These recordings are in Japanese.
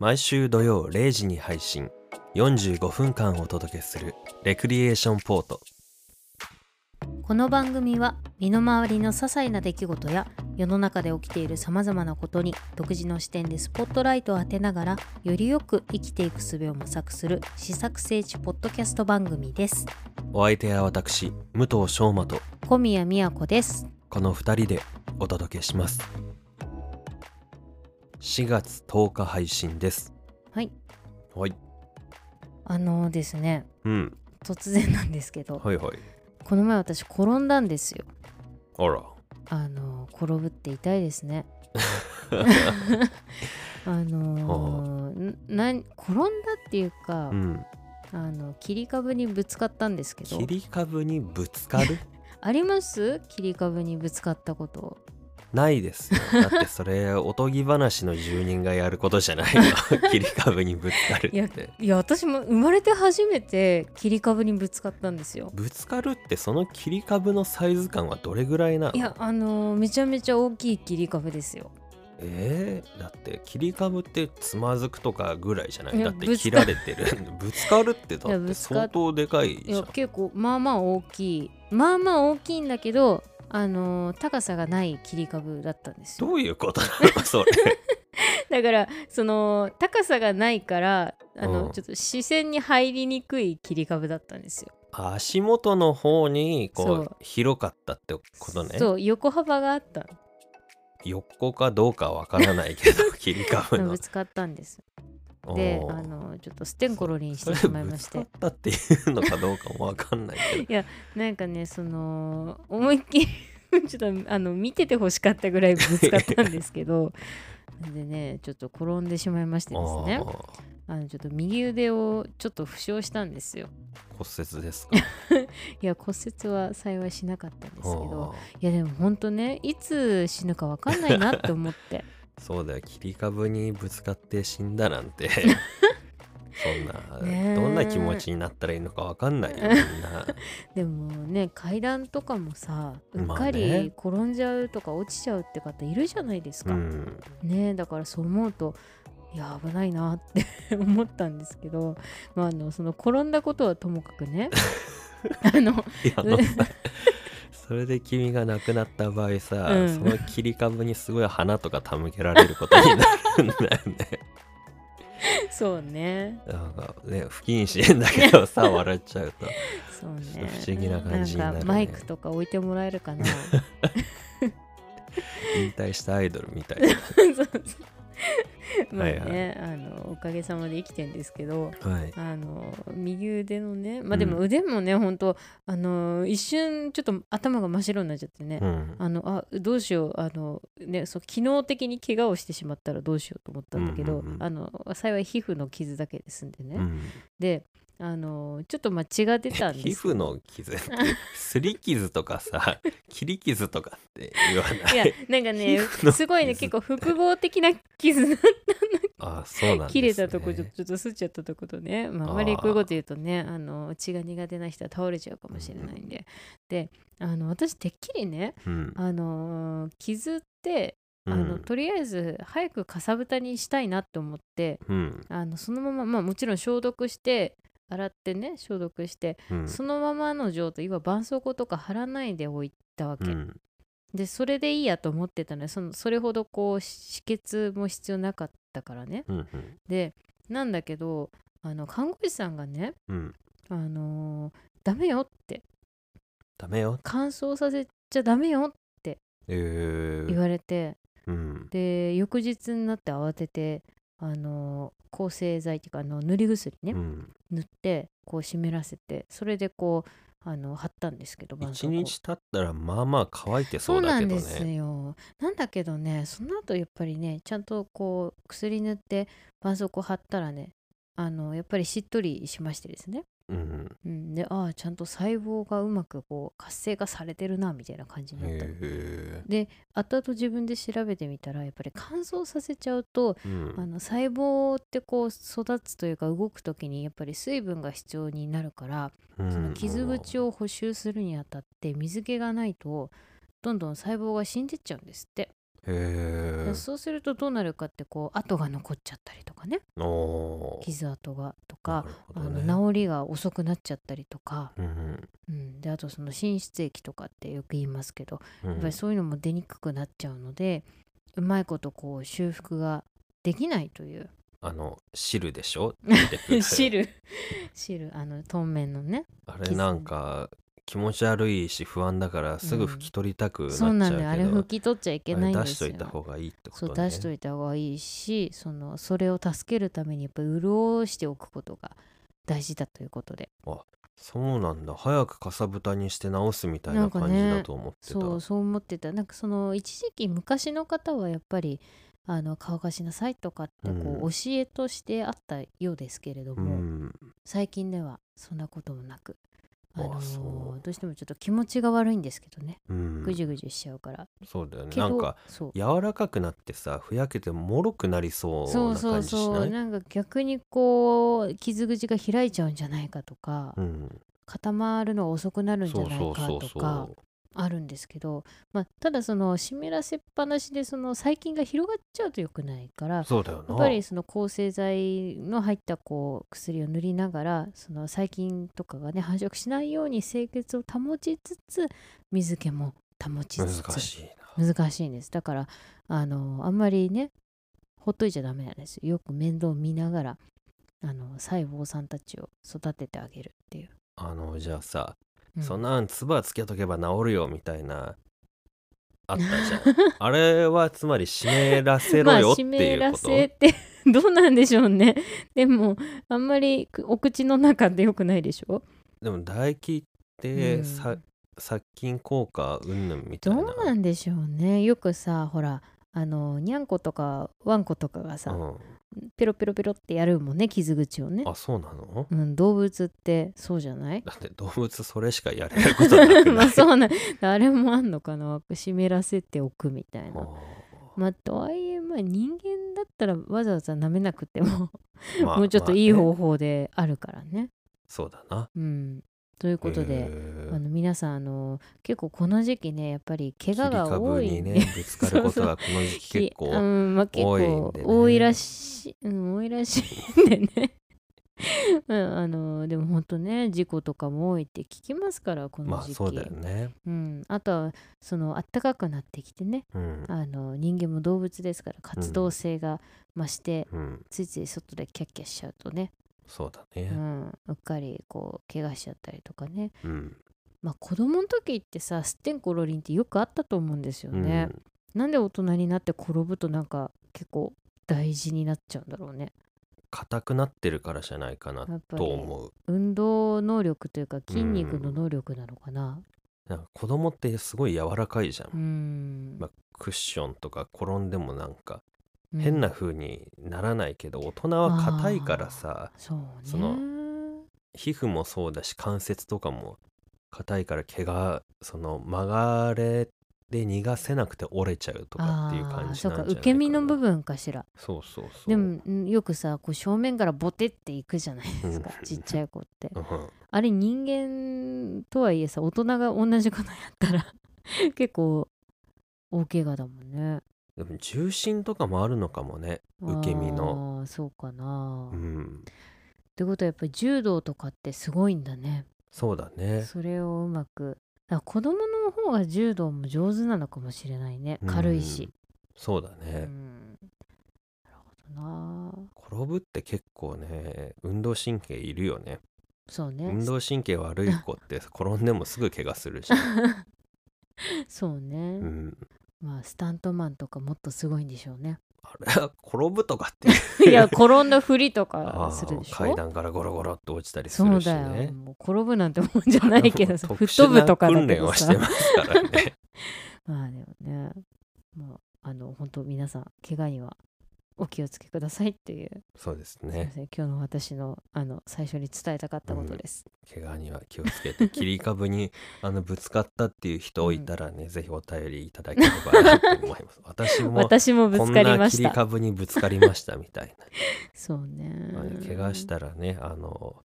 毎週土曜0時に配信。45分間お届けするレクリエーションポート。この番組は身の回りの些細な出来事や世の中で起きているさまざまなことに独自の視点でスポットライトを当てながらよりよく生きていく術を模索する試作聖地ポッドキャスト番組です。お相手は私武藤翔馬と小宮宮子です。この2人でお届けします4月10日配信です。はい。はい。あのですね。うん。突然なんですけど。はいはい。この前私転んだんですよ。あら。あの転ぶって痛いですね。あのーんなん転んだっていうか、うん。あの切り株にぶつかったんですけど。切り株にぶつかる？あります？切り株にぶつかったことないです。よだってそれおとぎ話の住人がやることじゃないよ。切り株にぶつかるいやって。いや私も生まれて初めて切り株にぶつかったんですよ。ぶつかるってその切り株のサイズ感はどれぐらいなの？いやあのーめちゃめちゃ大きい切り株ですよ。えー、だって切り株ってつまずくとかぐらいじゃない？だってぶつから切れてる。ぶつかるってだって相当でかいいじゃん。や結構まあまあ大きい。まあまあ大きいんだけどあのー高さがない切り株だったんですよ。どういうことなの？それ。だからその高さがないからあの、うん。ちょっと視線に入りにくい切り株だったんですよ。足元の方にこそう。う広かったってことね。そう横幅があった横かどうかわからないけど 切り株のの。ぶつかったんですであのちょっとステンコロリンしてしまいまして。ぶつかったっていうのかどうかもわかんないけど。なんかねその思いっきり ちょっとあの見ててほしかったぐらいぶつかったんですけど。でねちょっと転んでしまいましてですね。あのちょっと右腕をちょっと負傷したんですよ。骨折ですか？いや骨折は幸いしなかったんですけど。いやでもほんとねいつ死ぬか分かんないなって思ってそうだよ切り株にぶつかって死んだなんて。そんな、どんな気持ちになったらいいのかわかんないよ みんな。でもね階段とかもさうっまあかね。り転んじゃうとか落ちちゃうって方いるじゃないですか、うん。ねだからそう思うといや危ないなって 思ったんですけど、まあ、あのその転んだことはともかくね。あのそれで君が亡くなった場合さ、うん。その切り株にすごい花とか手向けられることになるんだよね。そうね。なんかね不謹慎だけどさ 笑っちゃうと。そうね。ちょっと不思議な感じになるね。んかマイクとか置いてもらえるかな。引退したアイドルみたい そうそう まあはいはい。ね、あのおかげさまで生きてんですけどなはい。あの右腕のねまあでもうん腕もね、ほんとあの一瞬ちょっと頭が真っ白になっちゃってね、うん。あのあどうしようあの、ね、そう機能的に怪我をしてしまったらどうしようと思ったんだけど、うんうんうん。あの幸い皮膚の傷だけで済んでね、うん。であのちょっとまあ血が出たんです。皮膚の傷ってすり傷とかさ 切り傷とかって言わない？いやなんかねすごいね結構複合的な傷だあそうなんです、ね、切れたとこちょちょっとすっちゃったとことね、まあ、あまりこういうこと言うとねあの血が苦手な人は倒れちゃうかもしれないんで、であの私てっきりねうん。あの傷ってあの、うんとりあえず早くかさぶたにしたいなって思ってうん。あのそのまままあもちろん消毒して洗ってね消毒して、うん。そのままの状態要は絆創膏とか貼らないでおいたわけ、うん。でそれでいいやと思ってたのよ。そのそれほどこう止血も必要なかったからね。うんでなんだけどあの看護師さんがねうん。あのーダメよって。ダメよ。乾燥させちゃダメよえー、言われて、うんで翌日になって慌ててあのー抗生剤っていうかあの塗り薬ね、うん。塗ってこう湿らせてそれでこうあの貼ったんですけど絆創膏一日経ったらまあまあ乾いてそそううだけどなんですねよ。なんだけどねその後やっぱりねちゃんとこう薬塗って絆創膏貼ったらねあのやっぱりしっとりしましてですねうん。うん、でああちゃんと細胞がうまくこう活性化されてるなみたいな感じになったで後々自分で調べてみたらやっぱり乾燥させちゃうとえうん。あの細胞ってこう育つというか動く時にやっぱり水分が必要になるから、うん。その傷口を補修するにあたって水気がないとどんどん細胞が死んでっちゃうんですってへえそうするとどうなるかってこう跡が残っちゃったりとかね。傷跡がとかなるほあの治りが遅くなっちゃったりとか、うんうん、であとその滲出液とかってよく言いますけどうん。やっぱりそういうのも出にくくなっちゃうのでうまいことこう修復ができないという。あの汁でしょ？汁。汁。あの透明のね。あれなんか気持ち悪いし不安だからすぐ拭き取りたくなっちゃそううなけど、んだよあれ拭き取っちゃいけないんですよ。といた方がいいってことね。そう出しといた方がいいしそのそれを助けるためにやっぱり潤しておくことが大事だということで。そうなんだ。早くかさぶたにして直すみたいななん感じだと思ってた、そうそう思ってた。なんかその一時期昔の方はやっぱりあの乾かしなさいとかってこう、うん。教えとしてあったようですけれどうも、ん。最近ではそんなこともなくあのあそう。どうしてもちょっと気持ちが悪いんですけどね。うん。ぐじゅぐじゅしちゃうから、そうだよね。なんかそう。柔らかくなってさふやけてもろくなりそうなそうそう感じしない？そうなんか逆にこう傷口が開いちゃうんじゃないかとか、うん。固まるのが遅くなるんじそうゃないかそうそうそとかうあるんですけど、まあ、ただその湿らせっぱなしでその細菌が広がっちゃうと良くないからそうだよな。やっぱりその抗生剤の入ったこう薬を塗りながらその細菌とかがね繁殖しないように清潔を保ちつつ水気も保ちつつ。難しいな。難しいんです。だからあのあんまりねほっといちゃダメなんですよ。よく面倒見ながらあの細胞さんたちを育ててあげるっていう、あのじゃあさ、うん。そんなん唾つけとけば治るよみたいなあったじゃん。あれはつまり湿らせろまあよっていうこと、せってどうなんでしょうね。でもあんまりくお口の中でよくないでしょ？でも唾液って、うん。さ殺菌効果うんぬんみたいな。どうなんでしょうね。よくさほらあのにゃんことかワンコとかがさ、うん、ペロペロペロってやるもんね傷口をね、あそうなの？うん、動物ってそうじゃない？だって動物それしかやれることなくないまあそうなんあれもあんのかな湿らせておくみたいな。あまあとはいえまあ人間だったらわざわざ舐めなくても、もうちょっといいまあね。方法であるからね。そうだな。うん、ということで、あの皆さんあの結構この時期ねやっぱり怪我が多い。ねぶつかることがこの時期結構多いん構でね。多いらしい、うん、多いらしいんでね。うん、あのでも本当ね事故とかも多いって聞きますからこの時期、まあそうだよね。うん、あとはその暖かくなってきてね。うん。あの人間も動物ですから活動性が増して、うん。ついつい外でキャッキャしちゃうとね、そうだね。うん、うっかりこう怪我しちゃったりとかね。うん。まあ子供の時ってさすってんころりんってよくあったと思うんですようん。ね、なんで大人になって転ぶとなんか結構大事になっちゃうんだろうね。硬くなってるからじゃないかなと思う。運動能力というか筋肉の能力なのかな。なんか子供ってすごい柔らかいじゃん、うん、まあ、クッションとか転んでもなんかうん変な風にならないけど、大人は硬いからさそうね。その皮膚もそうだし関節とかも硬いから怪我その曲がれで逃がせなくて折れちゃうとかっていう感じなんじゃそうか受け身の部分かしら。そうそうそう。でもうんよくさこう正面からボテっていくじゃないですかうん。ちっちゃい子って。うん。あれ人間とはいえさ大人が同じことやったら 結構大怪我だもんねでも重心とかもあるのかもね受け身の。あーそうかな、っうん。てことはやっぱり柔道とかってすごいんだね。そうだね。それをうまく。だから子供の方が柔道も上手なのかもしれないね。軽いし、そうだうね、ん、なるほどな。転ぶって結構ね運動神経いるよね。そうね。運動神経悪い子って転んでもすぐ怪我するじゃん、そうね、うん、まあスタントマンとかもっとすごいんでしょうね。あれは転ぶとかってい や転んだふりとあか するでしー階ょ段からゴロゴロっと落ちたりすそうるしだよ。ねもう転ぶなんてもんじゃないけどさ特吹っ飛ぶとかだ訓けどさ。練をしてますからね。まあでもね。もうあの本当皆さん怪我にはお気をつけくださいっていう、そうですね。せん。今日の私のあの最初に伝えたかったことです、怪我には気をつけて切り株に あのぶつかったっていう人いたらね、ぜひお便りいただければなと思います。私も私もぶつかりこんなました切り株にぶつかりましたみたいそうね。な、まあ怪我したらねあの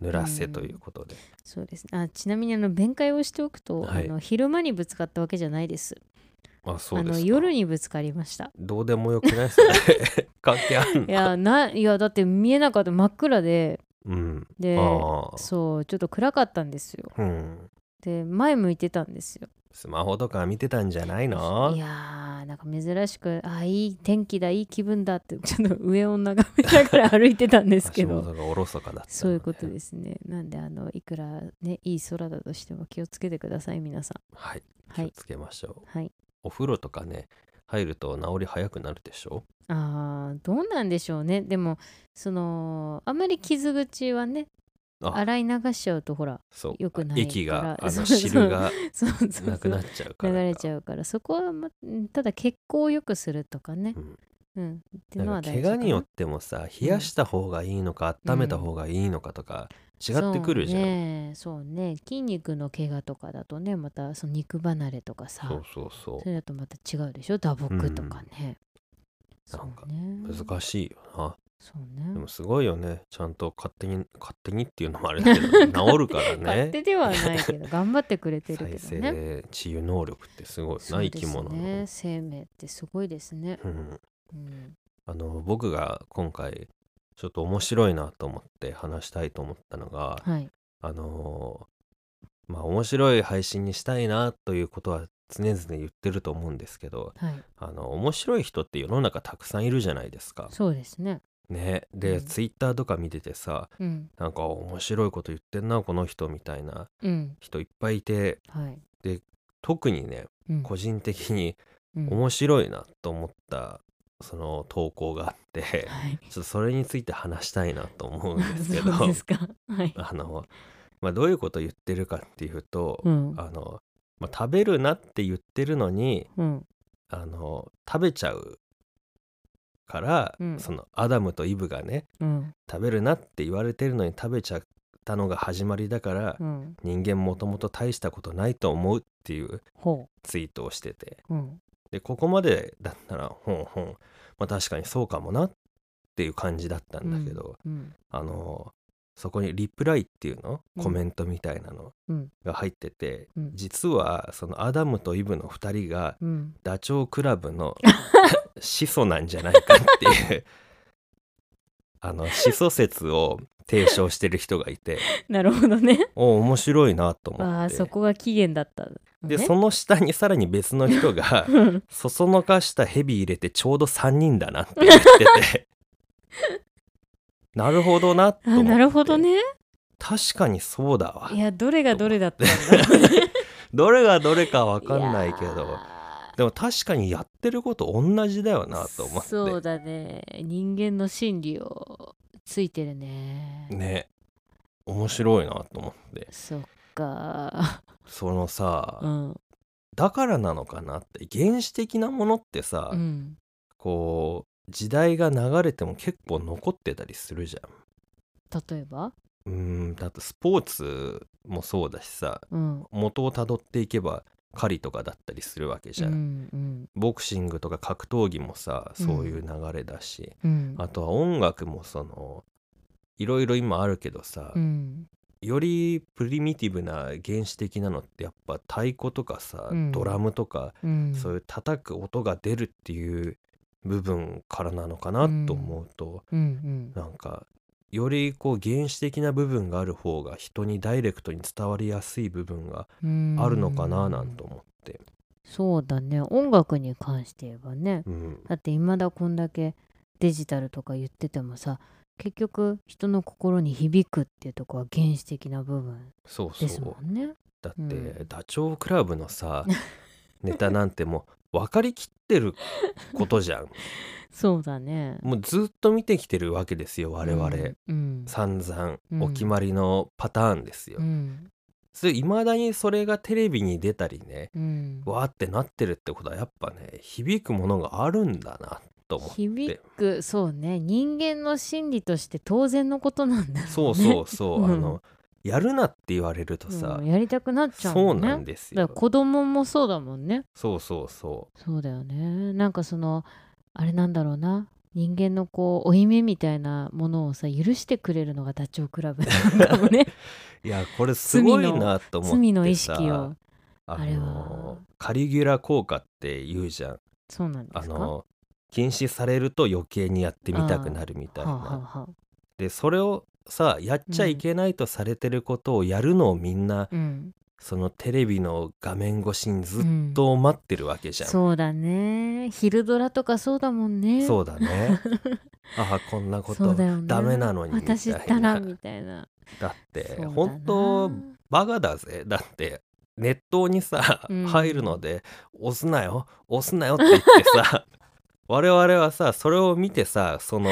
濡らせということで、そうです。ねあちなみにあの弁解をしておくと、はい。あの昼間にぶつかったわけじゃないですあそうあですか。の夜にぶつかりました。どうでもよくないっすね。関係あんの？いやないやだって見えなかった。真っ暗で。うん。でああ。そうちょっと暗かったんですよ。うん。で前向いてたんですよ。スマホとか見てたんじゃないの？いやーなんか珍しくあいい天気だいい気分だってちょっと上を眺めながら歩いてたんですけ足ど元がおろそかだったのね。そういうことですね。なんであのいくらねいい空だとしても気をつけてください皆さん。はい。はい。気をつけましょう、はいお風呂とかね入ると治り早くなるでしょ？あーどうなんでしょうね。でもそのあんまり傷口はねあ。洗い流しちゃうとほらそう。良くないから。液が あの汁がそうそうそう。なくなっちゃうから流れちゃうから。そこは、ま、ただ血行を良くするとかね。うんうん。っていうのなんかは大事かな。怪我によってもさ冷やした方がいいのか、温めた方がいいのかとか違ってくるじゃん、そうね。そうね。筋肉の怪我とかだとねまたその肉離れとかさそうそうそそれだとまた違うでしょ？打撲とかね、なん。かそうね。う難しいよな。そうでねもすごいよね。ちゃんと勝手に勝手にっていうのもあれだけど 治るから勝ね手ではないけど頑張ってくれてる再けどね。生治癒能力ってすごいなそうです生き物の、ね生命ってすごいですね、うん、うん、あの僕が今回ちょっと面白いなと思って話したいと思ったのがはい。あのーまあ面白い配信にしたいなということは常々言ってると思うんですけどはい。あの面白い人って世の中たくさんいるじゃないですか。そうですね。ね。で、うん。ツイッターとか見ててさうん。なんか面白いこと言ってんなこの人みたいなうん。人いっぱいいてはい、特にねうん。個人的にうん。面白いなと思ったその投稿があってはい。ちょっとそれについて話したいなと思うんですけど。あの、まあ、どういうこと言ってるかっていうと、うん。あの、まあ、食べるなって言ってるのにうん。あの食べちゃうから、うん。そのアダムとイブがねうん。食べるなって言われてるのに食べちゃったのが始まりだから、うん。人間もともと大したことないと思うっていうほツイートをしてて。でここまでだったらほんほん、まあ、確かにそうかもなっていう感じだったんだけど、うんあのそこにリプライっていうの？うん。コメントみたいなの？うん。が入ってて、うん。実はそのアダムとイブの2人がうん。ダチョウ倶楽部の 始祖なんじゃないかっていうあの始祖説を提唱してる人がいて。なるほどね。お面白いなと思って。ああそこが起源だったのね。でその下にさらに別の人が うん。そそのかしたヘビ入れてちょうど3人だなって言ってて。なるほどなと思って。あなるほどね。確かにそうだわ。いやどれがどれだったんだね。どれがどれかわかんないけど。でも確かにやってること同じだよーなと思って。そうだね。人間の心理をついてるね。ね。面白いなと思って。そっか。そのさ、うん。だからなのかなって原始的なものってさ、うん。こう時代が流れても結構残ってたりするじゃん。例えば？うーんだってスポーツもそうだしさうん。元をたどっていけば狩りとかだったりするわけじゃん、うんうん。ボクシングとか格闘技もさそういう流れだし、うん。あとは音楽もそのいろいろ今あるけどさ、うん。よりプリミティブな原始的なのってやっぱ太鼓とかさ、うん。ドラムとか、うん。そういう叩く音が出るっていう部分からなのかなと思うと、うん。なんかよりこう原始的な部分がある方が人にダイレクトに伝わりやすい部分がうんあるのかななんて思って、そうだね。音楽に関して言えばね。うん、だって未だこんだけデジタルとか言っててもさ結局人の心に響くっていうとこは原始的な部分そうそですうもんね。だって、うん。ダチョウ倶楽部のさ ネタなんてもう分かりきってることじゃん。そうだね。もうずっと見てきてるわけですよ我々、うんうん。散々うんお決まりのパターンですよ、うん。それ未だにそれがテレビに出たりねうん。わーってなってるってことはやっぱね響くものがあるんだなと思って。響くそうね。人間の心理として当然のことなんだろうね。そうそうそう、うん。あのやるなって言われるとさ、うんやりたくなっちゃうそう。なんですよ。子供もそうだもんね。そうそうそそうだよね。なんかそのあれなんだろうな。人間のこう負い目みたいなものをさ許してくれるのがダチョウ倶楽部かもね。う いやこれすごいなと思ってさ罪の意識を。ああれは。のカリギュラ効果って言うじゃん。そうなんですか？あの禁止されると余計にやってみたくなるみたいな。あはあ、でそれをさやっちゃいけないとされてることをやるのをみんな、うん。そのテレビの画面越しにずっと待ってるわけじゃん、そうだね。昼ドラとかそうだもんね。そうだね。ああこんなことダメなのにみたいな。私ったらみたいな。だって本当バカだぜ。だって熱湯にさ、うん。入るので押すなよ。押すなよって言ってさ 我々はさそれを見てさその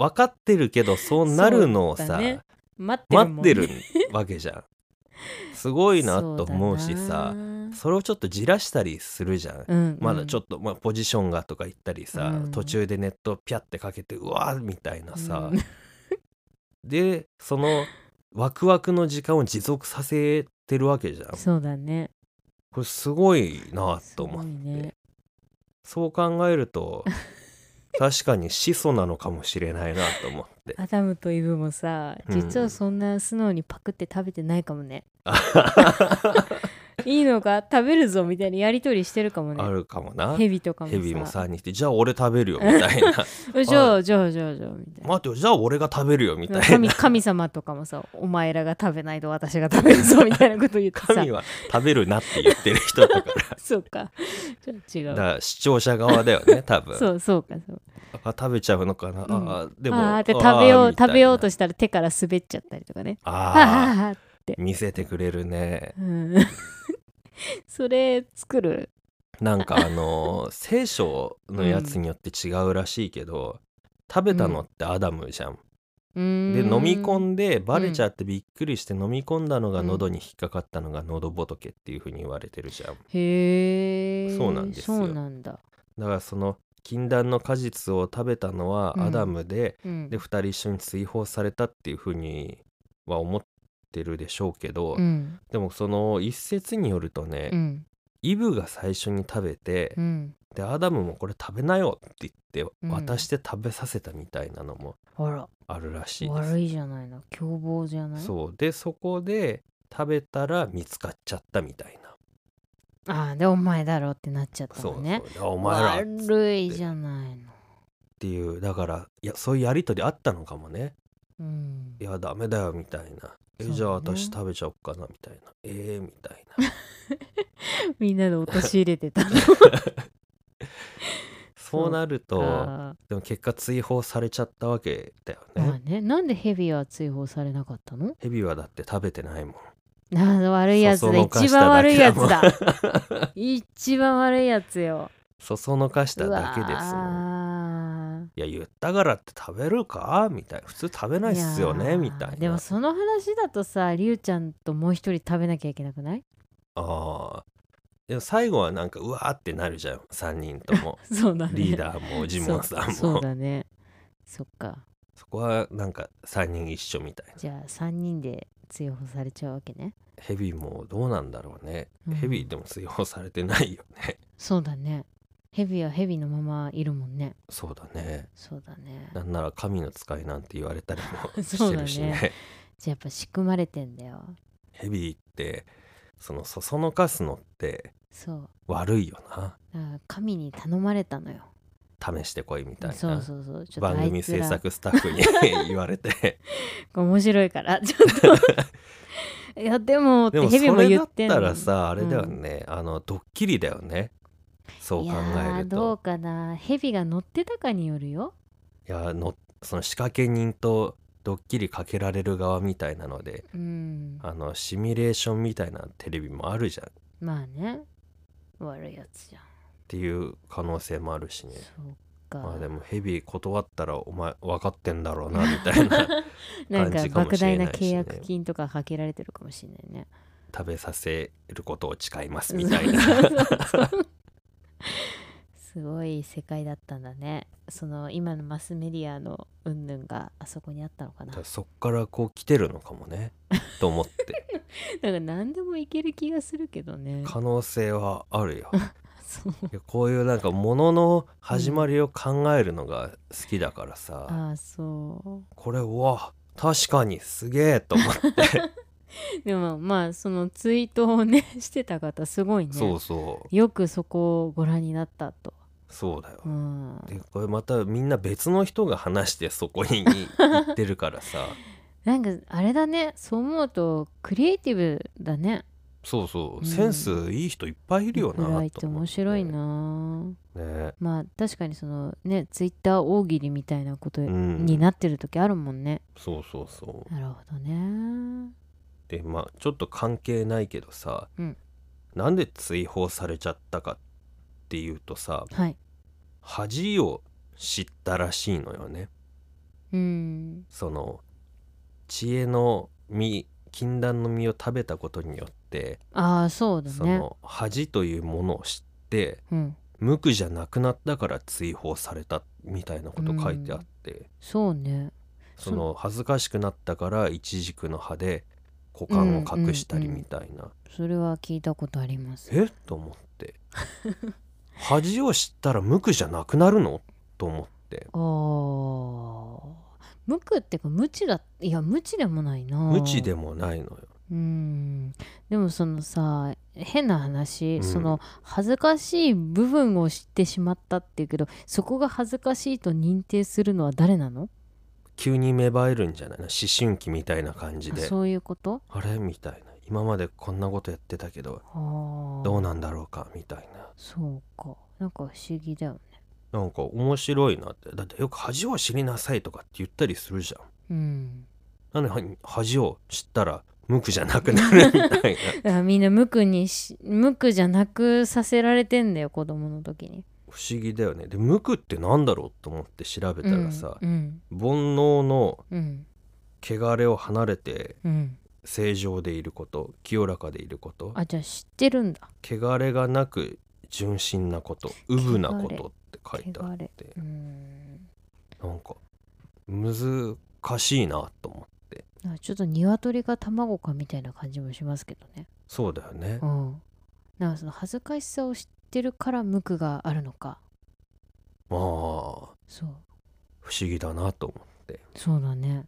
分かってるけどそうなるのをさ、ね。待ってるね、待ってるわけじゃん。すごいなと思うしさそれをちょっとじらしたりするじゃん。だなうん。まだちょっっと、まあ、ポジションがとか言ったりさ、うん。途中でネットピャってかけてうわーみたいなさ、うん。でそのワクワクの時間を持続させてるわけじゃん。そうだね。これすごいなと思って、ね。そう考えると 確かに始祖なのかもしれないなと思って。アダムとイブもさうん。実はそんな素直にパクって食べてないかもね、いいのか食べるぞみたいなやり取りしてるかもね。あるかもな。ヘビとかもさ。ヘビも3人してじゃあ俺食べるよみたいな。えじゃあじゃあじゃあじゃあみたいな。待ってよじゃあ俺が食べるよみたい神な。神様とかもさお前らが食べないと私が食べるぞみたいなこと言ってさ。神は食べるなって言ってる人だから そうか。ちょっと違う。だから視聴者側だよね 多分。そうそうかそうあ食べちゃうのかな、うん。あでもあーで食べよう食べようとしたら手から滑っちゃったりとかね。あはあはは見せてくれるね。うん それ作る？なんかあのー 聖書のやつによって違うらしいけど、食べたのってアダムじゃん、でで飲み込んでバレちゃってびっくりして飲み込んだのが喉に引っかかったのが喉仏っていう風に言われてるじゃん。へえそうなんですよ。そうなんだだからその禁断の果実を食べたのはうんアダムで、うん。で2人一緒に追放されたっていう風には思ってるでしょうけど、うん。でもその一説によるとね、うん。イブが最初に食べて、うん。でアダムもこれ食べなよって言ってうん。渡して食べさせたみたいなのもあるらしいです、悪いじゃないな凶暴じゃない？そう。でそこで食べたら見つかっちゃったみたいな。ああでお前だろってなっちゃったそうのね。そうお前ら悪いじゃないの。ていう。だからいやそういうやりとりあったのかもね。うん。いやダメだよみたいなえ、そうね。じゃあ私食べちゃおっかなみたいな。えー、みたいな。みんなで陥れてたの。そうなるとあでも結果追放されちゃったわけだよーまあね。ねなんでヘビは追放されなかったの？ヘビはだって食べてないもん。ああ悪いやつだ。そそのか一しただ番悪いけだもん。やつだ一番悪いやつよそそのかしただけですいや言ったからって食べるか？みたいな。普通食べないっすよね？みたいな。でもその話だとさりゅうちゃんともう一人食べなきゃいけなくない？ああでも最後はなんかうわーってなるじゃん。3人とも。そうだね。リーダーもジモンさんも。そうそうだね。そっか。そこはなんか3人一緒みたいな。じゃあ3人で追放されちゃうわけね。ヘビもどうなんだろうね、うん。ヘビでも追放されてないよね。そうだねヘビはヘビのままいるもんね。そうだね。そうだね。なんなら神の使いなんて言われたりも してるしね。じゃあやっぱ仕組まれてんだよ。ヘビってそのそそのかすのってそう。悪いよな。神に頼まれたのよ。試してこいみたいな。番組制作スタッフに 言われて。面白いから。ちょっと。いやでもっでもてヘビも言ってんのたらさあれだよね、あのドッキリだよねそう考えーると。どうかな。ヘビが乗ってたかによるよ。いやのその仕掛け人とドッキリかけられる側みたいなのでうん。あのシミュレーションみたいなテレビもあるじゃん。っまあね。悪いやつじゃん。ていう可能性もあるしね。そうか、まあでもヘビ断ったらお前分かってんだろうなみたいな なんか莫大な契約金とかかけられてるかもしれないね。食べさせることを誓いますみたいなすごい世界だったんだね。その今のマスメディアの云々があそこにあったのかな。そっからこう来てるのかもね。と思って。なんか何でもいける気がするけどね。可能性はあるよ。こういうなんかものの始まりを考えるのが好きだからさ、ああそう。これうわ確かにすげえと思って でもまあそのツイートをねしてた方すごいね。そうそう。よくそこをご覧になったと、そうだよ。うん、でこれまたみんな別の人が話してそこに 行ってるからさ。なんかあれだね。そう思うとクリエイティブだね。そうそう、うん。センスいい人いっぱいいるよなと思って面白いな。ね。まあ確かにそのねツイッター大喜利みたいなことうん。になってる時あるもんね、そうそうそう。なるほどねでまあちょっと関係ないけどさ、うん。なんで追放されちゃったかっていうとさはい。恥を知ったらしいのよね。うん。その知恵の実禁断の実を食べたことによって、ああそうだね。その恥というものを知ってうん。無垢じゃなくなったから追放されたみたいなこと書いてあって、そうね。その恥ずかしくなったから一軸の葉で股間を隠したりみたいな、それは聞いたことあります。え？と思って。恥を知ったら無垢じゃなくなるの？と思って。ああ無垢っていうか無知だいや無知でもないな。無知でもないのよ。うん。でもそのさ変な話、うん。その恥ずかしい部分を知ってしまったっていうけどそこが恥ずかしいと認定するのは誰なの？急に芽生えるんじゃない？の思春期みたいな感じで。あそういうこと？あれ？みたいな。今までこんなことやってたけどどうなんだろうか？みたいな。そうか。なんか不思議だよね。なんか面白いなって。だってよく恥を知りなさいとかって言ったりするじゃん。うん。なんでは恥を知ったら無垢じゃなくなるみたいな。みんな無垢にし無垢じゃなくさせられてんだよ子供の時に不思議だよね。で無垢ってなんだろうと思って調べたらさ、うん煩悩のうん。汚れを離れてうん。正常でいること清らかでいることあじゃあ知ってるんだ。汚れがなく純真なことうぶなことって書いてあってうんなんか難しいなと思って。ちょっと鶏か卵かみたいな感じもしますけどね。そうだよね。うん。なんかその恥ずかしさを知ってるから無垢があるのか。まあ。そう。不思議だなと思って。そうだね。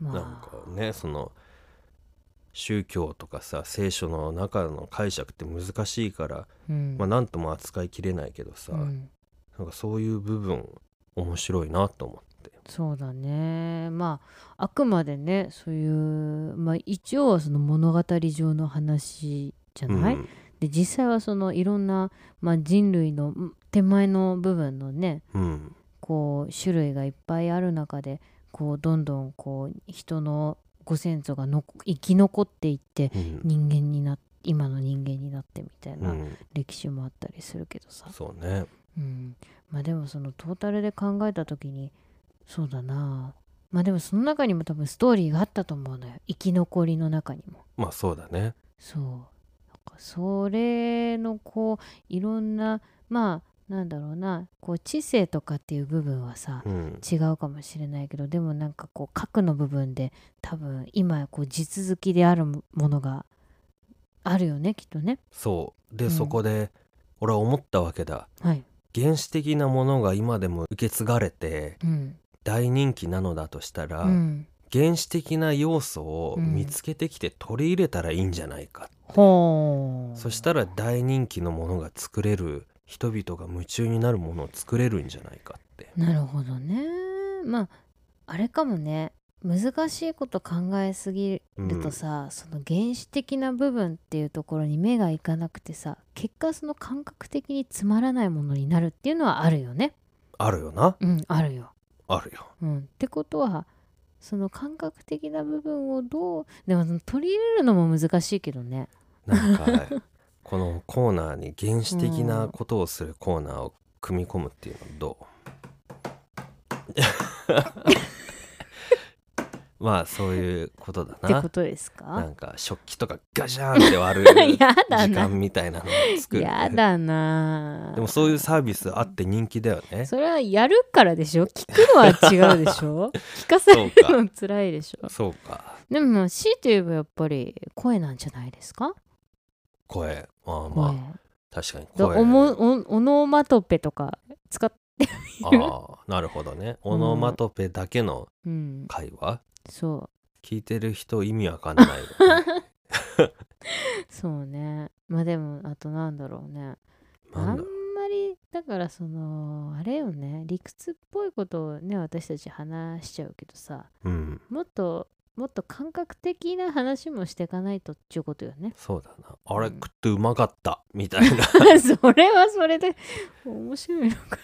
まあ。なんかねその宗教とかさ聖書の中の解釈って難しいから、うん。まあ何とも扱いきれないけどさ、うん。なんかそういう部分面白いなと思って。そうだね。まああくまでねそういうまあ一応はその物語上の話じゃない、うんで実際はそのいろんな、まあ、人類のん手前の部分のねうん。こう種類がいっぱいある中でこうどんどんこう人のご先祖がの生き残っていってうん。人間にな今の人間になってみたいうなん。歴史もあったりするけどさ、そうね。うん、まあでもそのトータルで考えた時にそうだな。まあでもその中にも多分ストーリーがあったと思うのよ。生き残りの中にも。まあそうだね。そうそれのこういろんなまあなんだろうなこう知性とかっていう部分はさうん。違うかもしれないけどでもなんかこう核の部分で多分今こう地続きであるものがあるよねきっとね。そう。で、うん。そこで俺は思ったわけだ。はい。原始的なものが今でも受け継がれてうん。大人気なのだとしたら、うん原始的な要素を見つけてきて取り入れたらいいんじゃないか、ほう。そしたら大人気のものが作れる人々が夢中になるものを作れるんじゃないかって。なるほどね。まああれかもね。難しいこと考えすぎるとさ、その原始的な部分っていうところに目がいかなくてさ結果その感覚的につまらないものになるっていうのはあるよね。あるよな。うんあるよ、あるよ。うん、ってことはその感覚的な部分をどうでも取り入れるのも難しいけどね。なんかこのコーナーに原始的なことをするコーナーを組み込むっていうのどう？まあそういうことだな。ってことですなかんか食器とかガシャーンって割る 時な。間みたいなのを作る。やだな。でもそういうサービスあって人気だよね。それはやるからでしょ？聞くのは違うでしょ？聞かされるの辛いでしょ？そうか。でもまあ C といえばやっぱり声なんじゃないですか？声。まあ声、まあ。確かにだ声オモオオノマトペとか使っああなるほどね。オノマトペだけのうん。会話、そ聞いてる人意味わかんないよね。そうね。まあでもあとなんだろうね。あんなんだまりだからそのあれよね。理屈っぽいことをね私たち話しちゃうけどさ。うん。もっともっと感覚的な話もしていかないとっちゅうことよね。そうだな。あれうん。食ってうまかった。みたいな。それはそれで面白いのか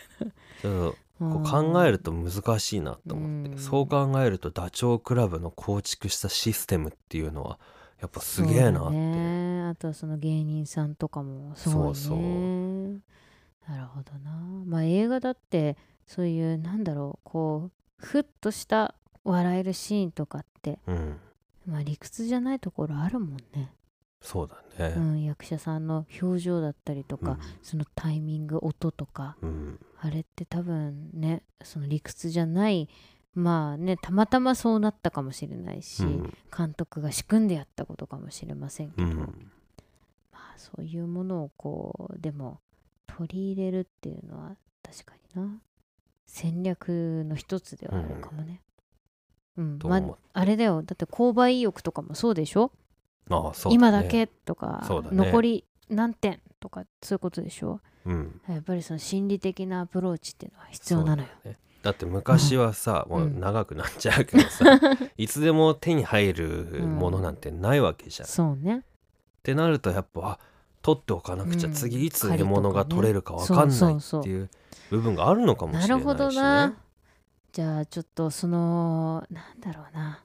ちょっとなこう考えると難しいなと思って、うん。そう考えるとダチョウ倶楽部の構築したシステムっていうのはやっぱすげえなって、ねあとはその芸人さんとかもすごいねそうそうなるほどな。まあ映画だってそういうなんだろうこうふっとした笑えるシーンとかってうん。まあ理屈じゃないところあるもんね、そうだうねん、役者さんの表情だったりとか、そのタイミング音とか。うん、うんあれって多分ねその理屈じゃないまあねたまたまそうなったかもしれないし、うん。監督が仕組んでやったことかもしれませんけど、うん。まあそういうものをこうでも取り入れるっていうのは確かにな。戦略の一つではあるかもね。うん、まと思っあれだよ。だって購買意欲とかもそうでしょ？ああそうだね。今だけとか、ね。残り何点とかそういうことでしょ？うん。やっぱりその心理的なアプローチっていうのは必要なのよ。だね。だって昔はさ、うん。もう長くなっちゃうけどさ、いつでも手に入るものなんてないわけじゃん。っそうね。てなるとやっぱあ取っておかなくちゃ、うん。次いつ獲物が取れるかわかんないっていう部分があるのかもしれないし、ね、なるほどな。じゃあちょっとそのなんだろうな。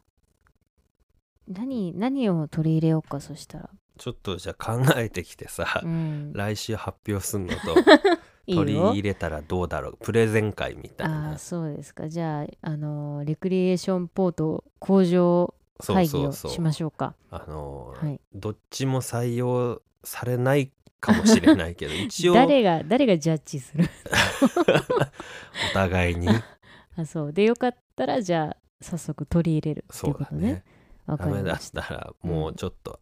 何何を取り入れようかそしたら、ちょっとじゃあ考えてきてさ、うん、来週発表すんのと 取り入れたらどうだろう？プレゼン会みたいあな。あそうですか。じゃああのレクリエーションポート工場そう会議をしましょうか。あのーはい。どっちも採用されないかもしれないけど 一応お誰が誰がジャッジする？互いに。あそう。でよかったらじゃあ早速取り入れるっていそううことね。だね。ダメだったたらもうちょっと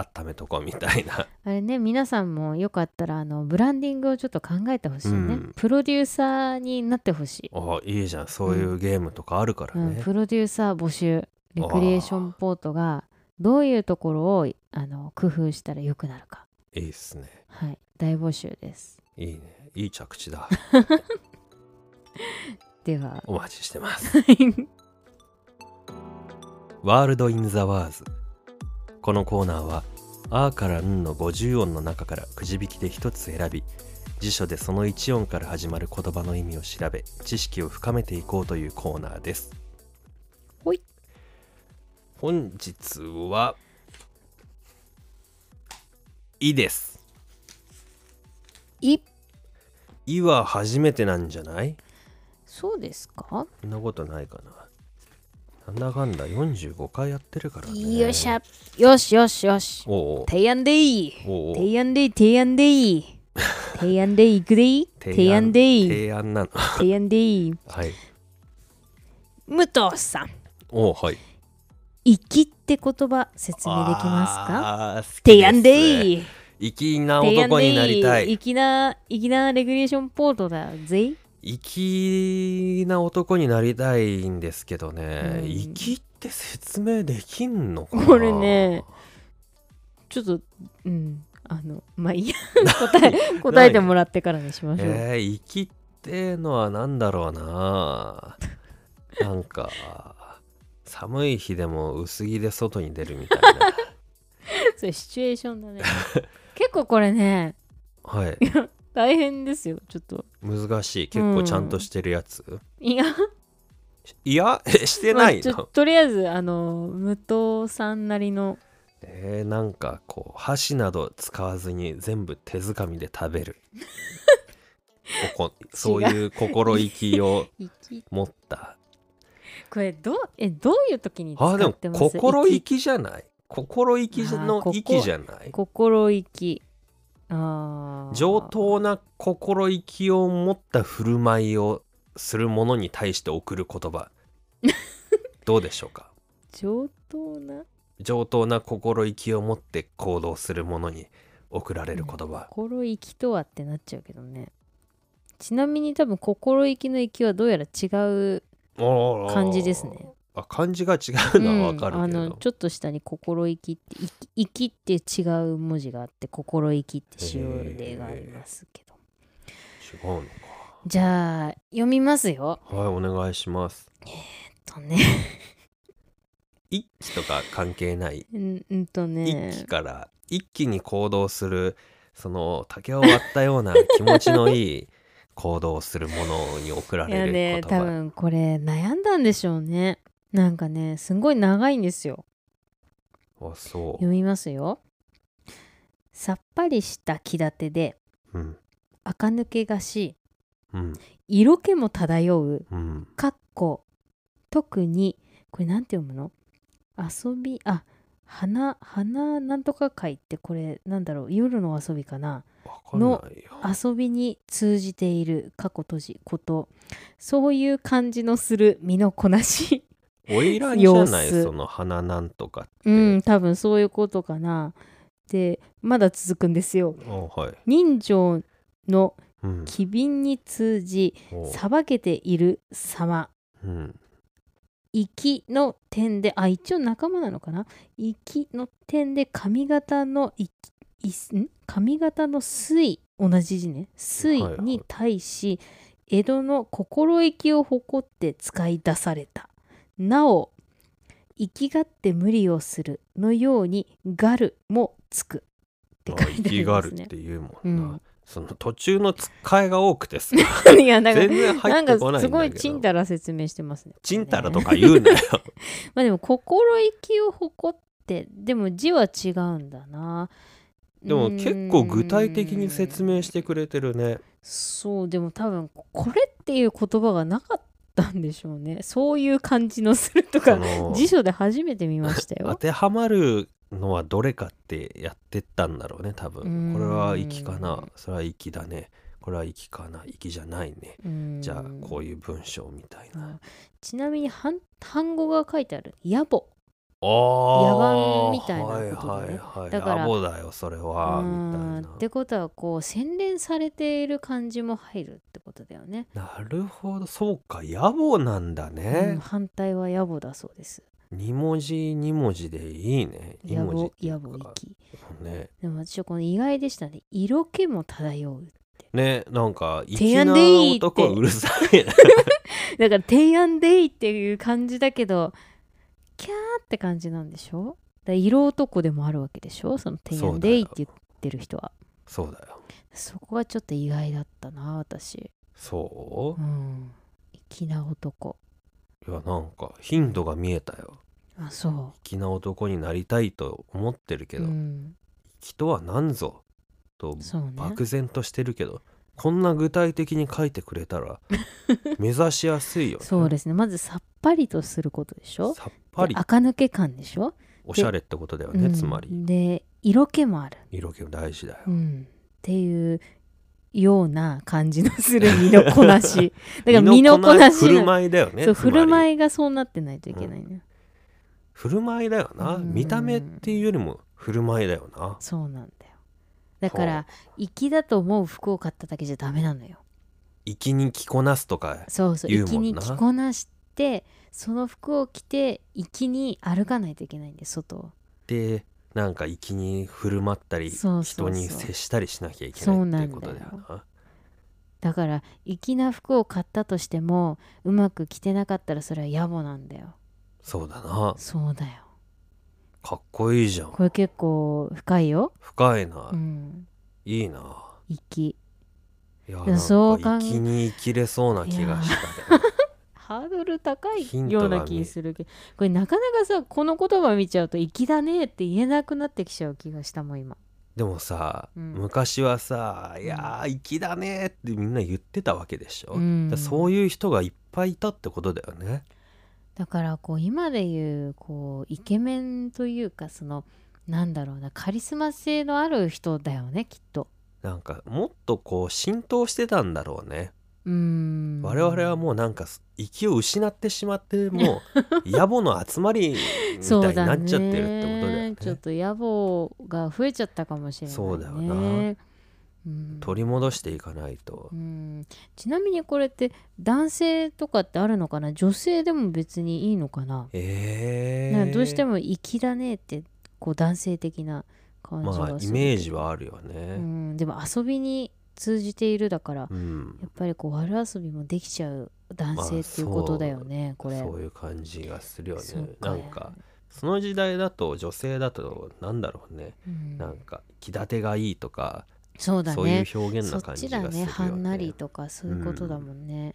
温めとこうみたいな、あれね皆さんもよかったらあのブランディングをちょっと考えてほしいね、うん。プロデューサーになってほしい、おいいじゃん。そういうゲームとかあるからうん、ね、プロデューサー募集レクリエーションポートがどういうところをあの工夫したら良くなるか。いいっすね。はい。大募集です。いいね。いい着地だ。では。お待ちしてます。ワールド・イン・ザ・ワーズ。このコーナーは「あ」から「ん」の50音の中からくじ引きで一つ選び辞書でその1音から始まる言葉の意味を調べ知識を深めていこうというコーナーです。ほい。本日は「い」です。い「い」は初めてなんじゃない？そうですか？そんなことないかななんだかんだ45回やってるからね。よっしゃ。よしよしよし。おうおう。提案でいいおうおう。提案でいい提案でいい提案でいくでい。い提案でいい提案なの。提案でいいはい。武藤さん。おうはい。粋って言葉説明できますか？す提案でいい粋な男になりたい。粋な粋なレギュレーションポートだぜ粋な男になりたいんですけどね。うん。粋って説明できんのかな？これねちょっとうん。あのまあいいや。答え答えてもらってからにしましょう、えー、粋ってのは何だろうな？なんか寒い日でも薄着で外に出るみたいな。それシチュエーションだね。結構これねはい 大変ですよちょっと。難しい。結構ちゃんとしてるやつ、いや。いや？え してないまあとりあえずあの武藤さんなりの。えー、なんかこう箸など使わずに全部手づかみで食べる。ここそういう心意気を粋持った。これどうえどういう時に使あーでもってます心意粋気じゃない？心意気の意じゃない？心意気上等な心意気を持った振る舞いをする者に対して送る言葉。どうでしょうか？上等な？上等な心意気を持って行動する者に送られる言葉、心意気とはってなっちゃうけどね。ちなみに多分心意気の意気はどうやら違う感じですねあ漢字が違うのはわかるうん、あけど、のちょっと下に「心意気」って「意気」って違う文字があって「心意気」って塩例がありますけど。違うのじゃあ読みますよ。かはいお願いします。えっとね。一気とか関係ない。うんうんとね。一気から一気に行動するその竹を割ったような気持ちのいい 行動をするものに送らいやれる言ね多葉、分これ悩んだんでしょうねなんかねすんごい長いんですよ。あそ読みますよ。さっぱりした気立てでううん。垢抜けがしうん。色気も漂ううん。かっこ特にこれなんて読むの？遊びあ花花なんとか会ってこれなんだろう夜の遊びかな？わかんないよ。遊びに通じている過去閉じこと。そういう感じのする身のこなしおいじゃない？その花なんとかって、うん多分そういうことかな。でまだ続くんですよ。あはい、人情のうん。機敏に通じおさばけている様。うん。息の点であ一応仲間なのかな？息の点で髪型のいいん？髪型の水同じ字ね。水はいはい。に対し、江戸の心意気を誇って使い出されたなお生きがって無理をするのようにガルもつくって書いてあ生きりますね。がるっていうもんな、うん。その途中のつっかえが多くてさ。いやなんか全然入ってこないんだけど。んかすごいちんたら説明してますね。ちんたらとか言うなよ。まあでも心意気を誇ってでも字は違うんだな。でも結構具体的に説明してくれてるね。そうでも多分これっていう言葉がなかったんでしょうね。そういう感じのするとそかの辞書で初めて見ました当よてはまるのはどれかってやってったんだろうね多分。これは息かな。それは息だね。これは息かな。息じゃないね。うん。じゃあこういう文章みたいな。あちなみに半単語が書いてある野暮野蛮みたいなことで。ねはいはいはい。だから野暮だよそれはうみんたいってことはこう洗練されている感じも入るってことだよね。ななるほど。そうか野暮なんだうんね、反対は野暮だそうです。二文字二文字でいいね。二野暮野か。暮き。ね。でも私はこの意外でしたね。色気も漂うねなんか提案でいいって。男うるさいな だから提案でいいっていう感じだけどキャーって感じなんでしょ？だ色男でもあるわけでしょ？その提案でいいって言ってる人は。そうだよ。そこがちょっと意外だったな私。そう？うん。粋な男。いやなんか頻度が見えたよ。あそ粋な男になりたいと思ってるけう、ど、うん、粋とは何ぞ？とそうね。漠然としてるけど、こんな具体的に書いてくれたら 目指しやすいよね。そうですね。まずさっぱりとすることでしょ？さっぱり。で垢抜け感でしょ、おしゃれってことだよね、うん。つまり。で色気もある、色気大事だよ、うん、っていうような感じのする身のこなし。だから身のこなし振るの舞いだよねそう振る舞いがそうなってないといけないね、振る舞いだよな。うん。見た目っていうよりも振る舞いだよな。そうなんだよ。だから粋だと思う服を買っただけじゃダメなのよ。粋に着こなすとかそうそう粋に着こなしてその服を着て粋に歩かないといけないんで外を。でなんか粋に振る舞ったり人に接したりしなきゃいけなないっていうことだよな。だから粋な服を買ったとしてもうまく着てなかったらそれは野暮なんだよ。そうだな。そうだよ。かっこいいじゃん。これ結構深いよ。深いな、うん。いいな。粋。いやそうか粋に生きれそうな気がしたねハードル高いような気するけどこれなかなかさこの言葉見ちゃうと粋だねって言えなくなってきちゃう気がしたもん今。でもさ、うん。昔はさ「いやー粋だね」ってみんな言ってたわけでしょ、うん。そういう人がいっぱいいたってことだよね。だからこう今で言うこうイケメンというかそのなんだろうなカリスマ性のある人だよねきっと。なんかもっとこう浸透してたんだろうね、うーん。我々はもうなんか息を失ってしまって もう野暮の集まりみたそいうになだっちゃってるってことだよね。ね。ちょっと野暮が増えちゃったかもしれないね。そうだよな。うん。取り戻していかないと。う、ん。ちなみにこれって男性とかってあるのかな？女性でも別にいいのかな,、え。ー、なんかどうしても粋だねってこう男性的な感じがするまあイメージはあるようねん、でも遊びに通じているだからうん、やっぱりこう悪遊びもできちゃう男性っていうことだよね、これ。そういう感じがするよね。そうなんかその時代だと女性だとなんだろうね、うん。なんか気立てがいいとか、そうだそういうね表現そっな感じちだがするよね。ね。はんなりとかそういうことだもんね、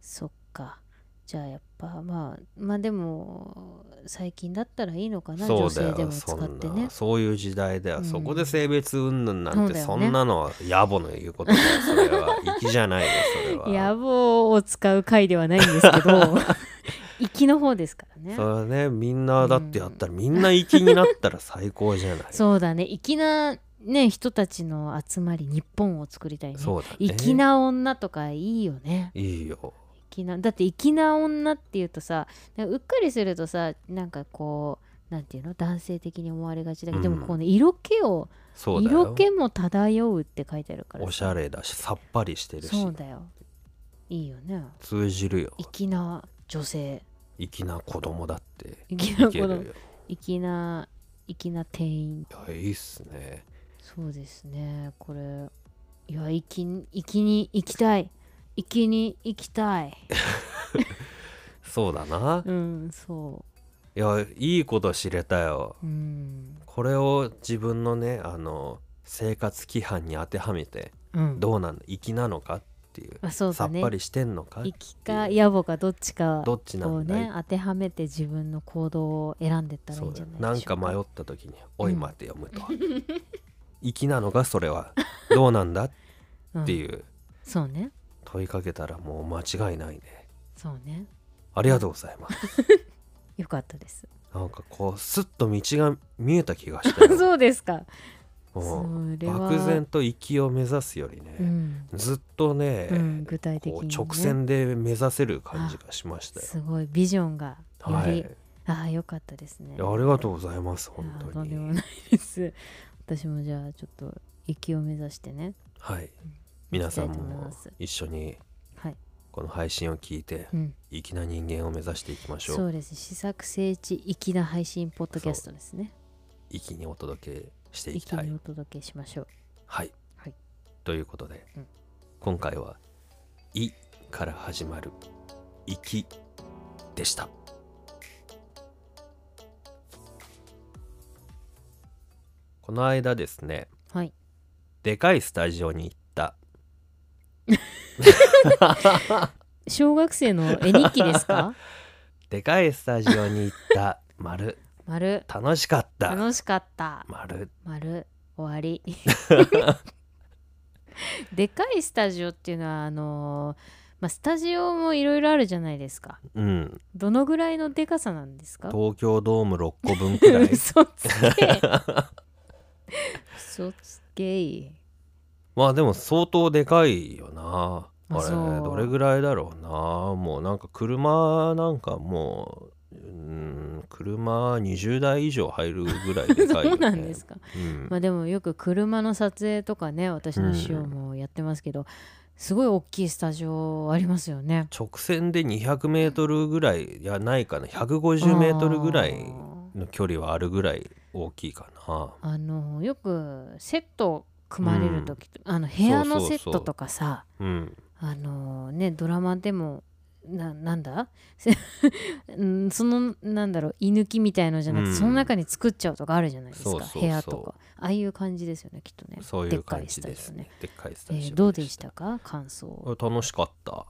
そっかじゃあやっぱまあまあでも最近だったらいいのかな女性でも使ってね。なそういう時代だよ、うん。そこで性別云々なんてそんなのは野暮の言うことだよそれは粋じゃないよそれは。野望を使う回ではないんですけど 粋の方ですからね。それはねみんなだってやったら、みんな粋になったら最高じゃない。そうだね。粋なね人たちの集まり日本を作りたいね。そうだね。粋な女とかいいよね。いいよ粋なだって粋な女っていうとさうっかりするとさなんかこうなんていうの？男性的に思われがちだけど、うん。でもこの色気を色気も漂うって書いてあるからおしゃれだしさっぱりしてるし。そうだよ。いいよね。通じるよ。粋な女性。粋な子供だって。粋な子供。粋な粋な店員。いやいいっすね。そうですね。これいや粋粋に行きたい粋に行きたい。そうだな。うんそいやいいこと知れたよ。ううん。これを自分のねあの生活規範に当てはめてうん。どうなんだ粋なのかっていう。あそうだね。さっぱりしてんのか？粋か野暮かどっちかどっちなんね当てはめて自分の行動を選んでったらいいそうんじゃないでしか。なんか迷った時に「おい待てよ」むと「粋なのかそれはどうなんだ?」ってう。ん。いうそうね問いかけたらもう間違いないね。そうね。ありがとうございます。よかったです。なんかこうスッと道が見えた気がしたよ。そうですか。漠然と粋を目指すよりね、うん、ずっとね、うん、具体的に、ね、直線で目指せる感じがしましたよ。すごいビジョンがより、はい、ああよかったですね。ありがとうございますい本当に。んでもないです。私もじゃあちょっと息を目指してね。はい、皆さんも一緒にはい、この配信を聞いてうん、粋な人間を目指していきましょ。そううです。試作聖地粋な配信ポッドキャストですね。粋にお届けしていきたい。お届けしましょう。はい、はい。ということで、うん。今回は「い」から始まる「粋」でした。この間ですねはい。でかいスタジオに行小学生の絵日記ですか？でかいスタジオに行った丸。丸。楽しかった。楽しかった。丸。丸。終わり。でかいスタジオっていうのはあのーまあ、スタジオもいろいろあるじゃないですか。うん。どのぐらいのでかさなんですか？東京ドーム6個分くらい。嘘つけ。嘘つけまあでも相当でかいよな。あれどれぐらいだろうな。もうなんか車なんかもううん車20台以上入るぐらいでかいよ、ね、そうなんですか。うん。まあでもよく車の撮影とかね私の師匠もやってますけど、すごい大きいスタジオありますよね。直線で200メートルぐらいいやないかな。150メートルぐらいあの距離はあるぐらい大きいかな。あのよくセット組まれる時と、あの部屋のセットとかさうんあのねドラマでもななんだ？そのなんだろう居抜きみたいのじゃなくて、うん。その中に作っちゃうとかあるじゃないですか部屋とか。ああいう感じですよねきっとね。そういう感じですね。でっかいスえタジオ。ーどうでしたか？感想。楽しかった。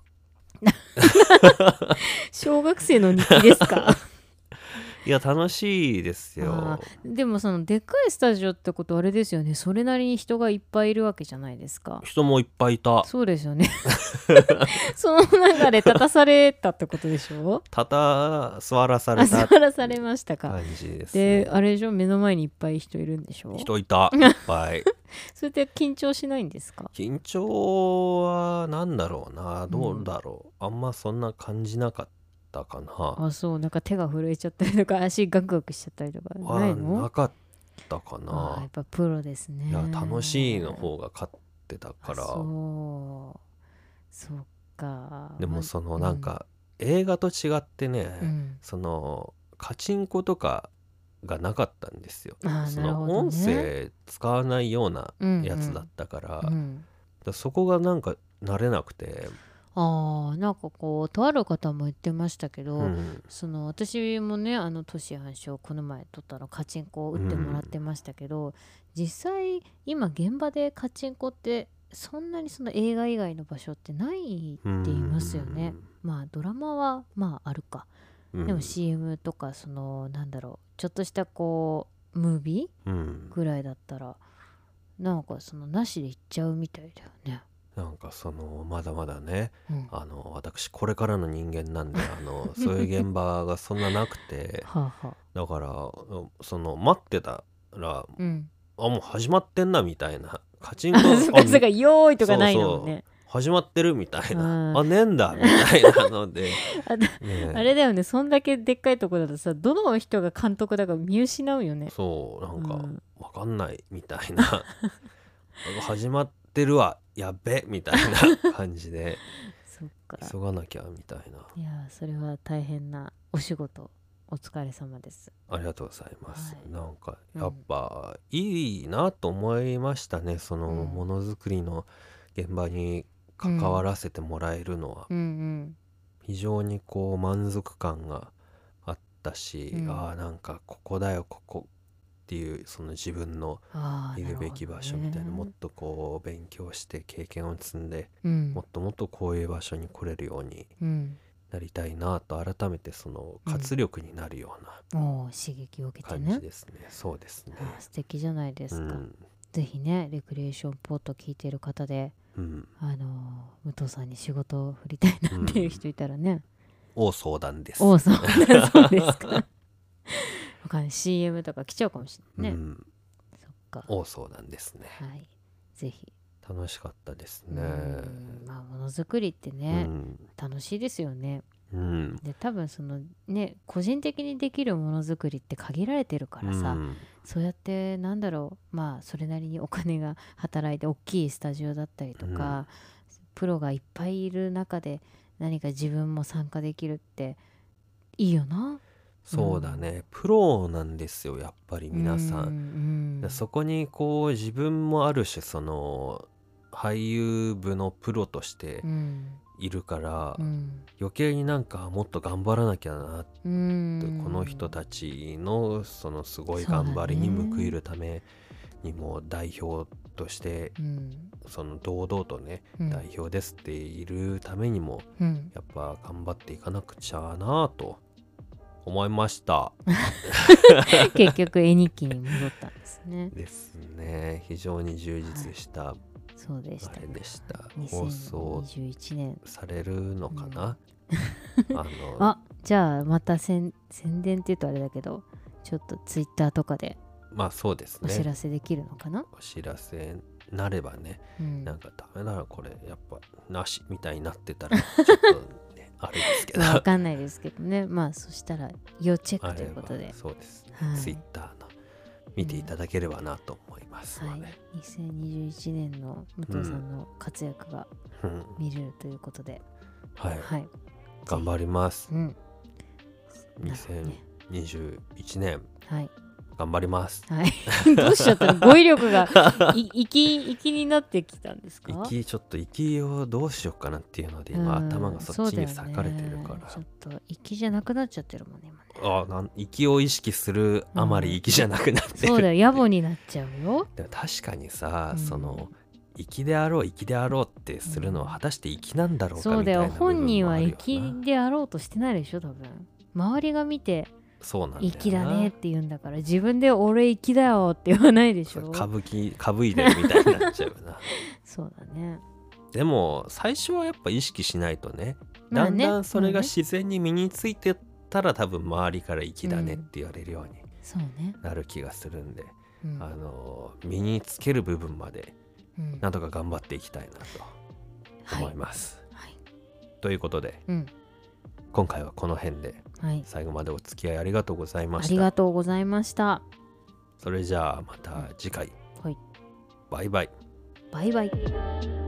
小学生の日記ですか？いや楽しいですあよでもそのでっかいスタジオってことあれですよね。それなりに人がいっぱいいるわけじゃないですか。人もいっぱいいた。そうですよね。その中で立たされたってことでしょ？ただ座らさあれた。座らされましたか。感じです、ね。で、あれでしょ？目の前にいっぱい人いるんでしょ？人いた。いっぱい。それって緊張しないんですか？緊張はなんだろうな。どうだろう、あんまそんな感じなかったかな。あそうなんか手が震えちゃったりとか足ガクガクしちゃったりとかないはのなかったかあやなっぱプロですね。いや楽しいの方が勝っってたから。そう。そっか。でもそのなんか、うん。映画と違ってね、うん。そのカチンコとかがなかったんですよ。あーその音声使わないようなうんやつだったから,、うんそこがなんか慣れなくて、あーなんかこうとある方も言ってましたけど、うんその私もねあの都市反射この前撮ったのカチンコを打ってもらってましたけど、実際今現場でカチンコってそんなにその映画以外の場所ってないって言いますよね。まあドラマはまああるか、うん。でも CM とかそのなんだろうちょっとしたこうムービうん。ーぐらいだったらなんかそのなしで行っちゃうみたいだよね。なんかそのまだまだねうん、はあの私これからの人間なんであの そういう現場がそんななくて あ、はあ、だからその待ってたらうん。あもう始まってんなみたいな カチンコあそっかーいとかないのもんね。始まってるみたいな、うん。あねえんだみたいなので、あね。あれだよねそんだけでっかいとこだとさどの人が監督だか見失うよね。そうなんかうん。わかんないみたいな。始まってるわ。やっべ。みたいな 感じで。そっか。急がなきゃみたいな。いやーそれは大変なお仕事。お疲れ様です。ありがとうございます、はい。なんかうん。やっぱいいなと思いましたね。そのうん。ものづくりの現場に関わらせてもらえるのは、うん。うん。非常にこう満足感があったし、うん。ああなんかここだよここっていうその自分のいるべき場所みたいなね。もっとこう勉強して経験を積んでうん。もっともっとこういう場所に来れるようにうん。なりたいなと改めてその活力になるようおー刺激を受けてな感じね。ですね、そうですね。素敵じゃないですか。うん、ぜひねレクリエーションポート聞いてる方でうん、あのー武藤さんに仕事を振りたいなっていう人いたらね。大相談です。おおそうそうですか。わかんない CM とか来ちゃうかもしれないね。うん、そっか。大相談ですねはい。ぜひ。楽しかったですうねんまあものづくりってうね、ん、楽しいですよね。うんで多分そのね個人的にできるものづくりって限られてるからさ、うんそうやってなんだろうまあそれなりにお金が働いて大きいスタジオだったりとか、プロがいっぱいいる中で何か自分も参加できるっていいよなそうだね、プロなんですよやっぱり皆さん、うんでそこにこう自分もある種その俳優部のプロとしてうん。いるから、うん。余計になんかもっと頑張らなきゃなって、うんこの人たちのそのすごい頑張りに報いるためにも代表としてうん。その堂々とね、うん。代表ですっているためにもうん。やっぱ頑張っていかなくちゃなと思いました。結局絵日記に戻ったんですね。ですね。非常に充実したそうでした。あれでした、放送2021年。されるのかな、あの あじゃあまた宣宣伝って言うとあれだけどちょっとツイッターとかでまあそうですお知ねらせできるのかな、お知らせなればねうん。なんかダメならこれ。やっぱなしみたいになってたらちょっとねあれですけど。まあわかんないですけどね。まあそしたら要チェックということで。そうです。ね、はい。ツイッターの見ていただければなと思いますはい。ので、、2021年の武藤さんの活躍がうん。見れるということで、はい、はい、頑張ります。うん、なるほどね2021年。はい、頑張ります。はい、どうしちゃったの？語彙力が いききになってきたんですか？息ちょっと息をどうしようかなっていうので今うん。頭がそっちにそうだよね割かれてるから、ちょっと息じゃなくなっちゃってるもんね今ね。あなん息を意識するあまり息じゃなくなってる、そうだよ。野暮になっちゃうよ。でも確かにさ、うん。その粋であろう粋であろうってするのはうん果たして粋なんだろうかそうだよみたいな部分もある本人は粋であろうとしてないでしょ多分。周りが見てそうなんだ粋だねって言うんだから自分で俺粋だよって言わないでしょ。歌舞伎歌舞いでるみたいになっちゃうな。そうだね。でも最初はやっぱ意識しないとね。だんだんそれが自然に身についてったら多分周りから粋だねって言われるようになる気がするんで、うん。あの身につける部分までうん。なんとか頑張っていきたいなと思います。はい。ということでうん。今回はこの辺ではい最後までお付き合いありがとうございまありがした。とうございましたそれじゃあまた次回。はいバイバイ。バイバイ